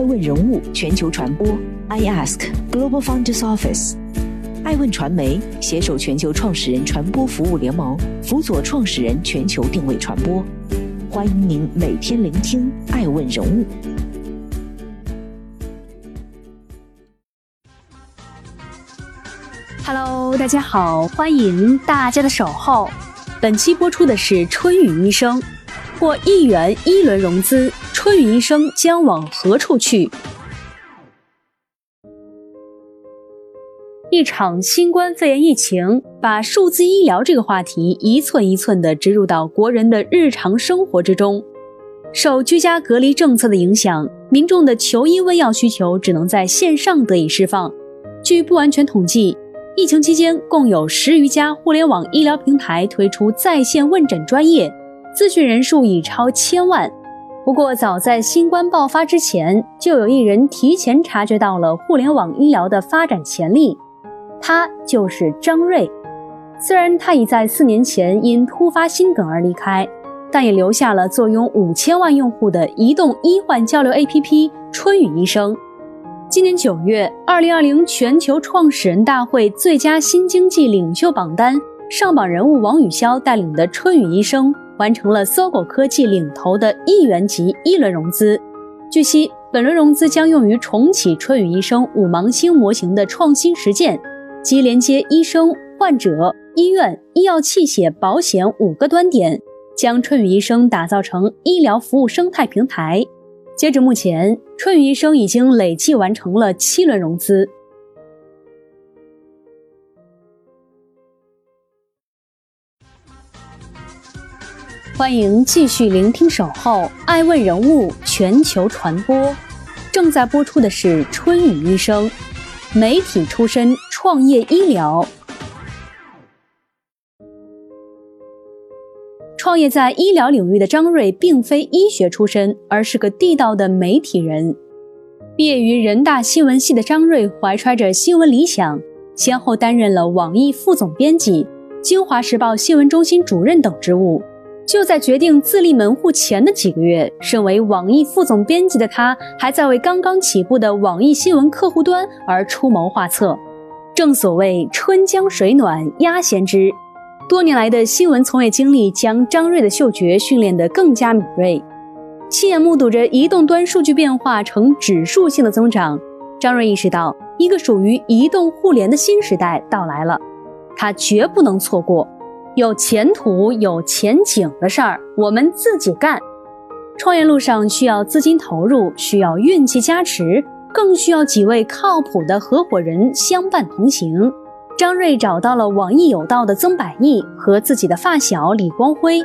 爱问人物全球传播，I Ask Global Founders Office，爱问传媒携手全球创始人传播服务联盟，辅佐创始人全球定位传播。欢迎您每天聆听爱问人物。Hello，大家好，欢迎大家的守候。本期播出的是春雨医生，获亿元一轮融资，春雨医生将往何处去？一场新冠肺炎疫情，把数字医疗这个话题一寸一寸地植入到国人的日常生活之中。受居家隔离政策的影响，民众的求医问药需求只能在线上得以释放。据不完全统计。疫情期间，共有十余家互联网医疗平台推出在线问诊专业，咨询人数已超千万。不过，早在新冠爆发之前，就有一人提前察觉到了互联网医疗的发展潜力，他就是张瑞。虽然他已在四年前因突发心梗而离开，但也留下了坐拥五千万用户的移动医患交流 APP“ 春雨医生”。今年九月，二零二零全球创始人大会最佳新经济领袖榜单上榜人物王宇潇带领的春雨医生完成了搜狗科技领投的亿元级一轮融资。据悉，本轮融资将用于重启春雨医生五芒星模型的创新实践，及连接医生、患者、医院、医药器械、保险五个端点，将春雨医生打造成医疗服务生态平台。截至目前，春雨医生已经累计完成了七轮融资。欢迎继续聆听《守候爱问人物全球传播》，正在播出的是春雨医生，媒体出身，创业医疗。创业在医疗领域的张瑞，并非医学出身，而是个地道的媒体人。毕业于人大新闻系的张瑞，怀揣着新闻理想，先后担任了网易副总编辑、京华时报新闻中心主任等职务。就在决定自立门户前的几个月，身为网易副总编辑的他，还在为刚刚起步的网易新闻客户端而出谋划策。正所谓春江水暖鸭先知。多年来的新闻从业经历，将张瑞的嗅觉训练得更加敏锐。亲眼目睹着移动端数据变化呈指数性的增长，张瑞意识到一个属于移动互联的新时代到来了，他绝不能错过。有前途、有前景的事儿，我们自己干。创业路上需要资金投入，需要运气加持，更需要几位靠谱的合伙人相伴同行。张瑞找到了网易有道的曾百亿和自己的发小李光辉。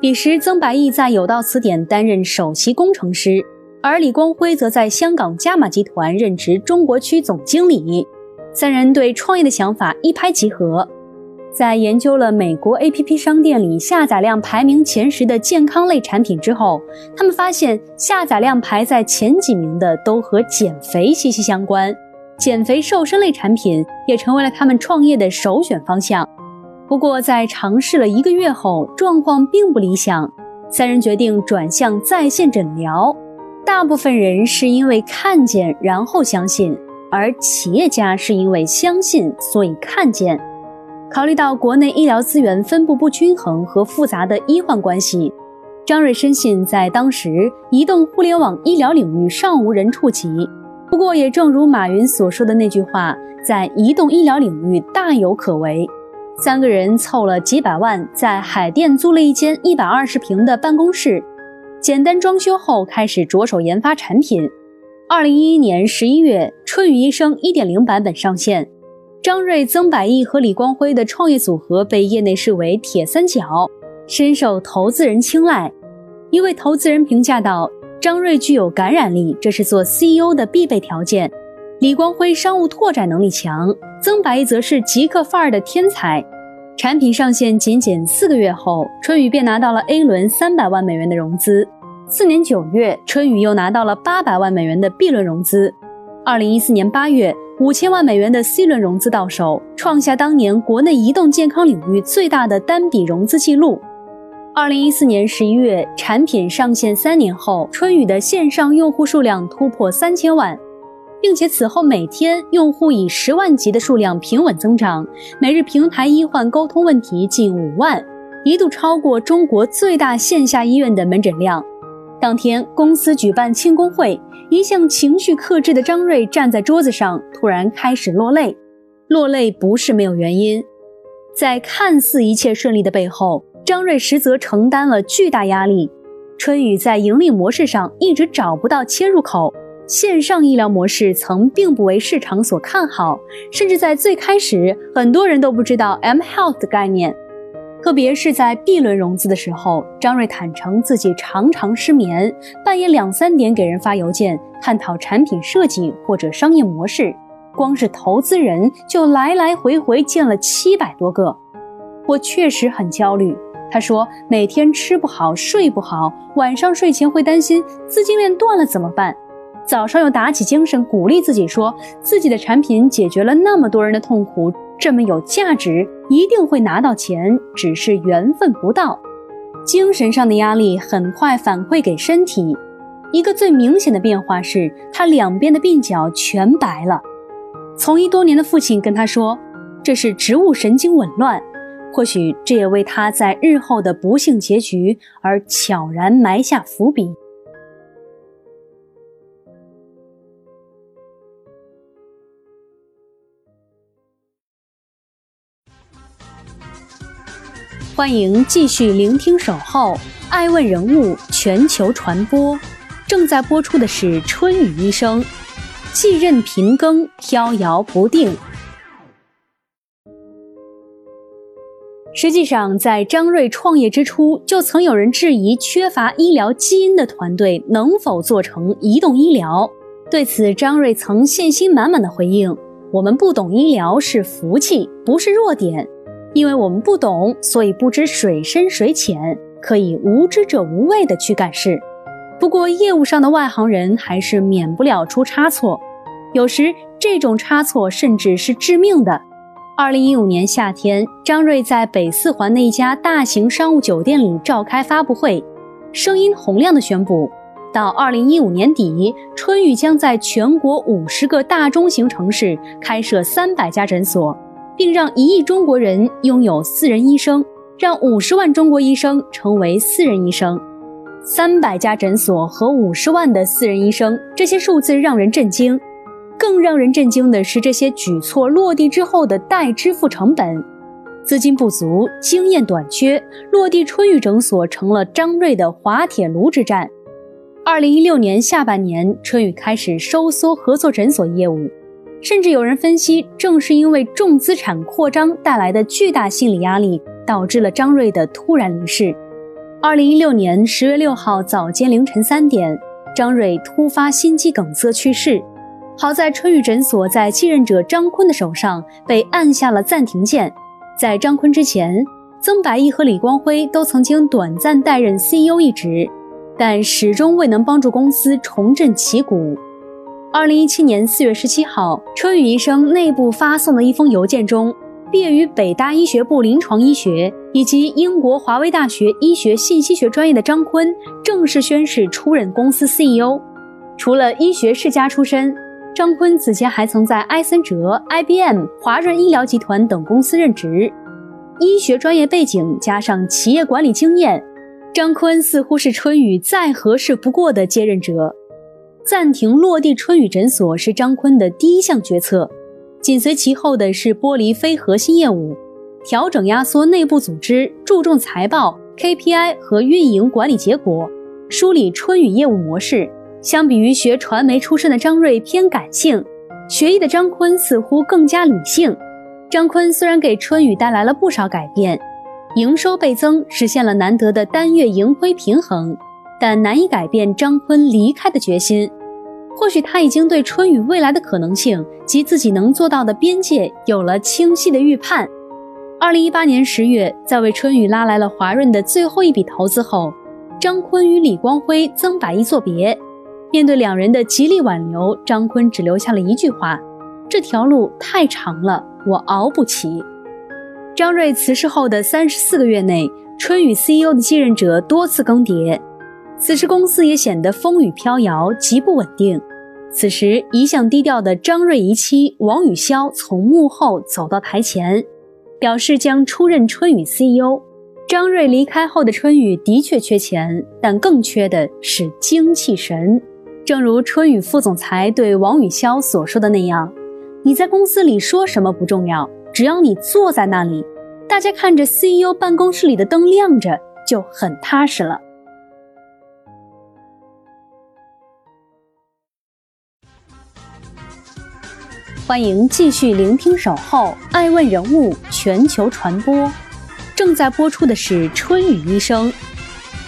彼时，曾百亿在有道词典担任首席工程师，而李光辉则在香港加码集团任职中国区总经理。三人对创业的想法一拍即合，在研究了美国 APP 商店里下载量排名前十的健康类产品之后，他们发现下载量排在前几名的都和减肥息息相关。减肥瘦身类产品也成为了他们创业的首选方向。不过，在尝试了一个月后，状况并不理想。三人决定转向在线诊疗。大部分人是因为看见然后相信，而企业家是因为相信所以看见。考虑到国内医疗资源分布不均衡和复杂的医患关系，张瑞深信在当时移动互联网医疗领域尚无人触及。不过，也正如马云所说的那句话，在移动医疗领域大有可为。三个人凑了几百万，在海淀租了一间一百二十平的办公室，简单装修后开始着手研发产品。二零一一年十一月，春雨医生一点零版本上线，张瑞、曾百亿和李光辉的创业组合被业内视为铁三角，深受投资人青睐。一位投资人评价道。张瑞具有感染力，这是做 CEO 的必备条件。李光辉商务拓展能力强，曾百亿则是极客范儿的天才。产品上线仅仅四个月后，春雨便拿到了 A 轮三百万美元的融资。次年九月，春雨又拿到了八百万美元的 B 轮融资。二零一四年八月，五千万美元的 C 轮融资到手，创下当年国内移动健康领域最大的单笔融资记录。二零一四年十一月，产品上线三年后，春雨的线上用户数量突破三千万，并且此后每天用户以十万级的数量平稳增长，每日平台医患沟通问题近五万，一度超过中国最大线下医院的门诊量。当天，公司举办庆功会，一向情绪克制的张瑞站在桌子上，突然开始落泪。落泪不是没有原因，在看似一切顺利的背后。张瑞实则承担了巨大压力，春雨在盈利模式上一直找不到切入口，线上医疗模式曾并不为市场所看好，甚至在最开始，很多人都不知道 M Health 的概念。特别是在 B 轮融资的时候，张瑞坦诚自己常常失眠，半夜两三点给人发邮件探讨产品设计或者商业模式，光是投资人就来来回回见了七百多个。我确实很焦虑。他说：“每天吃不好，睡不好，晚上睡前会担心资金链断了怎么办？早上又打起精神，鼓励自己说自己的产品解决了那么多人的痛苦，这么有价值，一定会拿到钱，只是缘分不到。精神上的压力很快反馈给身体，一个最明显的变化是他两边的鬓角全白了。从医多年的父亲跟他说，这是植物神经紊乱。”或许这也为他在日后的不幸结局而悄然埋下伏笔。欢迎继续聆听《守候》，爱问人物全球传播。正在播出的是春雨医生，继任频更，飘摇不定。实际上，在张瑞创业之初，就曾有人质疑缺乏医疗基因的团队能否做成移动医疗。对此，张瑞曾信心满满的回应：“我们不懂医疗是福气，不是弱点。因为我们不懂，所以不知水深水浅，可以无知者无畏的去干事。不过，业务上的外行人还是免不了出差错，有时这种差错甚至是致命的。”二零一五年夏天，张瑞在北四环的一家大型商务酒店里召开发布会，声音洪亮地宣布，到二零一五年底，春雨将在全国五十个大中型城市开设三百家诊所，并让一亿中国人拥有私人医生，让五十万中国医生成为私人医生。三百家诊所和五十万的私人医生，这些数字让人震惊。更让人震惊的是，这些举措落地之后的待支付成本，资金不足，经验短缺，落地春雨诊所成了张瑞的滑铁卢之战。二零一六年下半年，春雨开始收缩合作诊所业务，甚至有人分析，正是因为重资产扩张带来的巨大心理压力，导致了张瑞的突然离世。二零一六年十月六号早间凌晨三点，张瑞突发心肌梗塞去世。好在春雨诊所在继任者张坤的手上被按下了暂停键。在张坤之前，曾百亿和李光辉都曾经短暂担任 CEO 一职，但始终未能帮助公司重振旗鼓。二零一七年四月十七号，春雨医生内部发送的一封邮件中，毕业于北大医学部临床医学以及英国华威大学医学信息学专业的张坤正式宣誓出任公司 CEO。除了医学世家出身。张坤此前还曾在埃森哲、IBM、华润医疗集团等公司任职，医学专业背景加上企业管理经验，张坤似乎是春雨再合适不过的接任者。暂停落地春雨诊所是张坤的第一项决策，紧随其后的是剥离非核心业务，调整压缩内部组织，注重财报、KPI 和运营管理结果，梳理春雨业务模式。相比于学传媒出身的张瑞偏感性，学医的张坤似乎更加理性。张坤虽然给春雨带来了不少改变，营收倍增，实现了难得的单月盈亏平衡，但难以改变张坤离开的决心。或许他已经对春雨未来的可能性及自己能做到的边界有了清晰的预判。二零一八年十月，在为春雨拉来了华润的最后一笔投资后，张坤与李光辉、曾百亿作别。面对两人的极力挽留，张坤只留下了一句话：“这条路太长了，我熬不起。”张瑞辞世后的三十四个月内，春雨 CEO 的继任者多次更迭，此时公司也显得风雨飘摇，极不稳定。此时，一向低调的张瑞仪妻王雨潇从幕后走到台前，表示将出任春雨 CEO。张瑞离开后的春雨的确缺钱，但更缺的是精气神。正如春雨副总裁对王雨潇所说的那样：“你在公司里说什么不重要，只要你坐在那里，大家看着 CEO 办公室里的灯亮着，就很踏实了。”欢迎继续聆听《守候爱问人物全球传播》，正在播出的是春雨医生，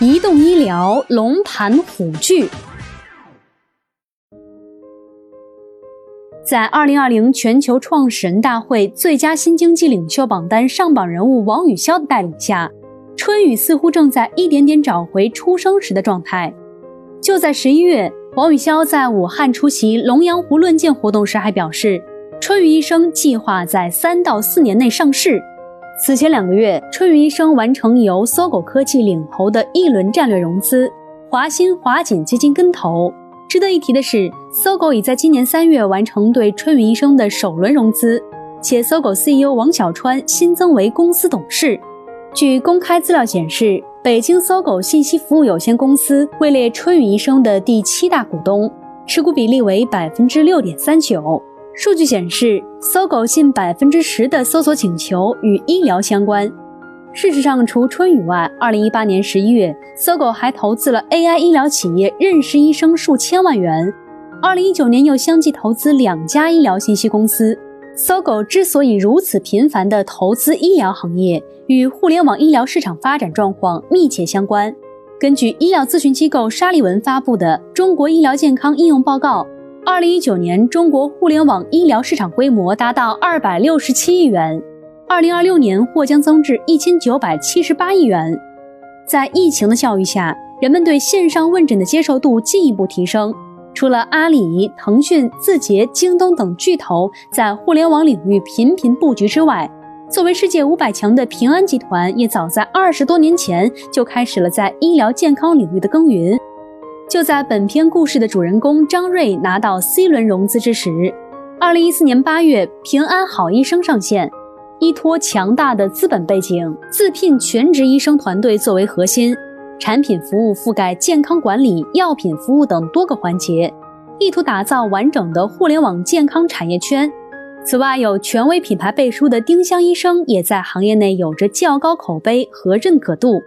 移动医疗龙盘虎踞。在二零二零全球创始人大会最佳新经济领袖榜单上榜人物王宇潇的带领下，春雨似乎正在一点点找回出生时的状态。就在十一月，王宇潇在武汉出席龙阳湖论剑活动时还表示，春雨医生计划在三到四年内上市。此前两个月，春雨医生完成由搜狗科技领投的一轮战略融资，华鑫华锦基金跟投。值得一提的是，搜狗已在今年三月完成对春雨医生的首轮融资，且搜狗 CEO 王小川新增为公司董事。据公开资料显示，北京搜狗信息服务有限公司位列春雨医生的第七大股东，持股比例为百分之六点三九。数据显示，搜狗近百分之十的搜索请求与医疗相关。事实上，除春雨外，二零一八年十一月，搜狗还投资了 AI 医疗企业认识医生数千万元。二零一九年又相继投资两家医疗信息公司。搜狗之所以如此频繁地投资医疗行业，与互联网医疗市场发展状况密切相关。根据医疗咨询机构沙利文发布的《中国医疗健康应用报告》，二零一九年中国互联网医疗市场规模达到二百六十七亿元。二零二六年或将增至一千九百七十八亿元。在疫情的教育下，人们对线上问诊的接受度进一步提升。除了阿里、腾讯、字节、京东等巨头在互联网领域频频布局之外，作为世界五百强的平安集团，也早在二十多年前就开始了在医疗健康领域的耕耘。就在本片故事的主人公张瑞拿到 C 轮融资之时，二零一四年八月，平安好医生上线。依托强大的资本背景，自聘全职医生团队作为核心，产品服务覆盖健康管理、药品服务等多个环节，意图打造完整的互联网健康产业圈。此外，有权威品牌背书的丁香医生也在行业内有着较高口碑和认可度。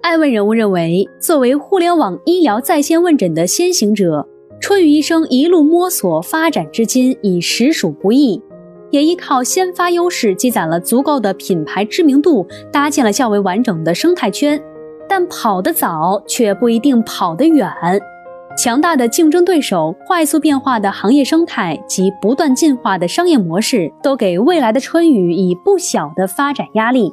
爱问人物认为，作为互联网医疗在线问诊的先行者，春雨医生一路摸索发展至今，已实属不易。也依靠先发优势积攒了足够的品牌知名度，搭建了较为完整的生态圈。但跑得早却不一定跑得远。强大的竞争对手、快速变化的行业生态及不断进化的商业模式，都给未来的春雨以不小的发展压力。